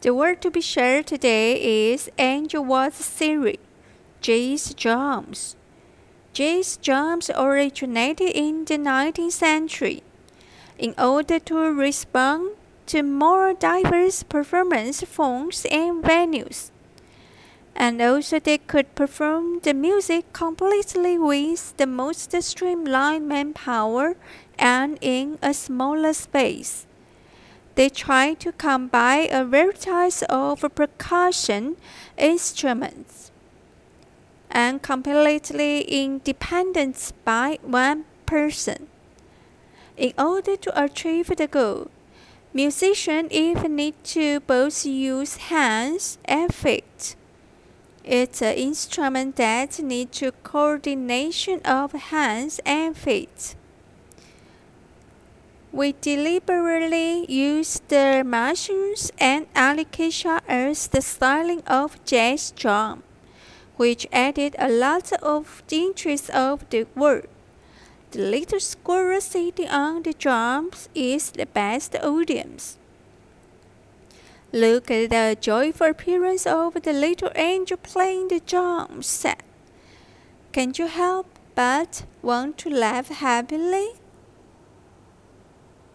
The word to be shared today is Angel was Siri, jazz drums. Jazz drums originated in the 19th century. In order to respond to more diverse performance forms and venues, and also they could perform the music completely with the most streamlined manpower and in a smaller space. They try to combine a variety of percussion instruments and completely independent by one person. In order to achieve the goal, musicians even need to both use hands and feet. It's an instrument that needs coordination of hands and feet. We deliberately used the mushrooms and acacia as the styling of jazz drum, which added a lot of interest of the work. The little squirrel sitting on the drums is the best audience. Look at the joyful appearance of the little angel playing the drums. Can't you help but want to laugh happily?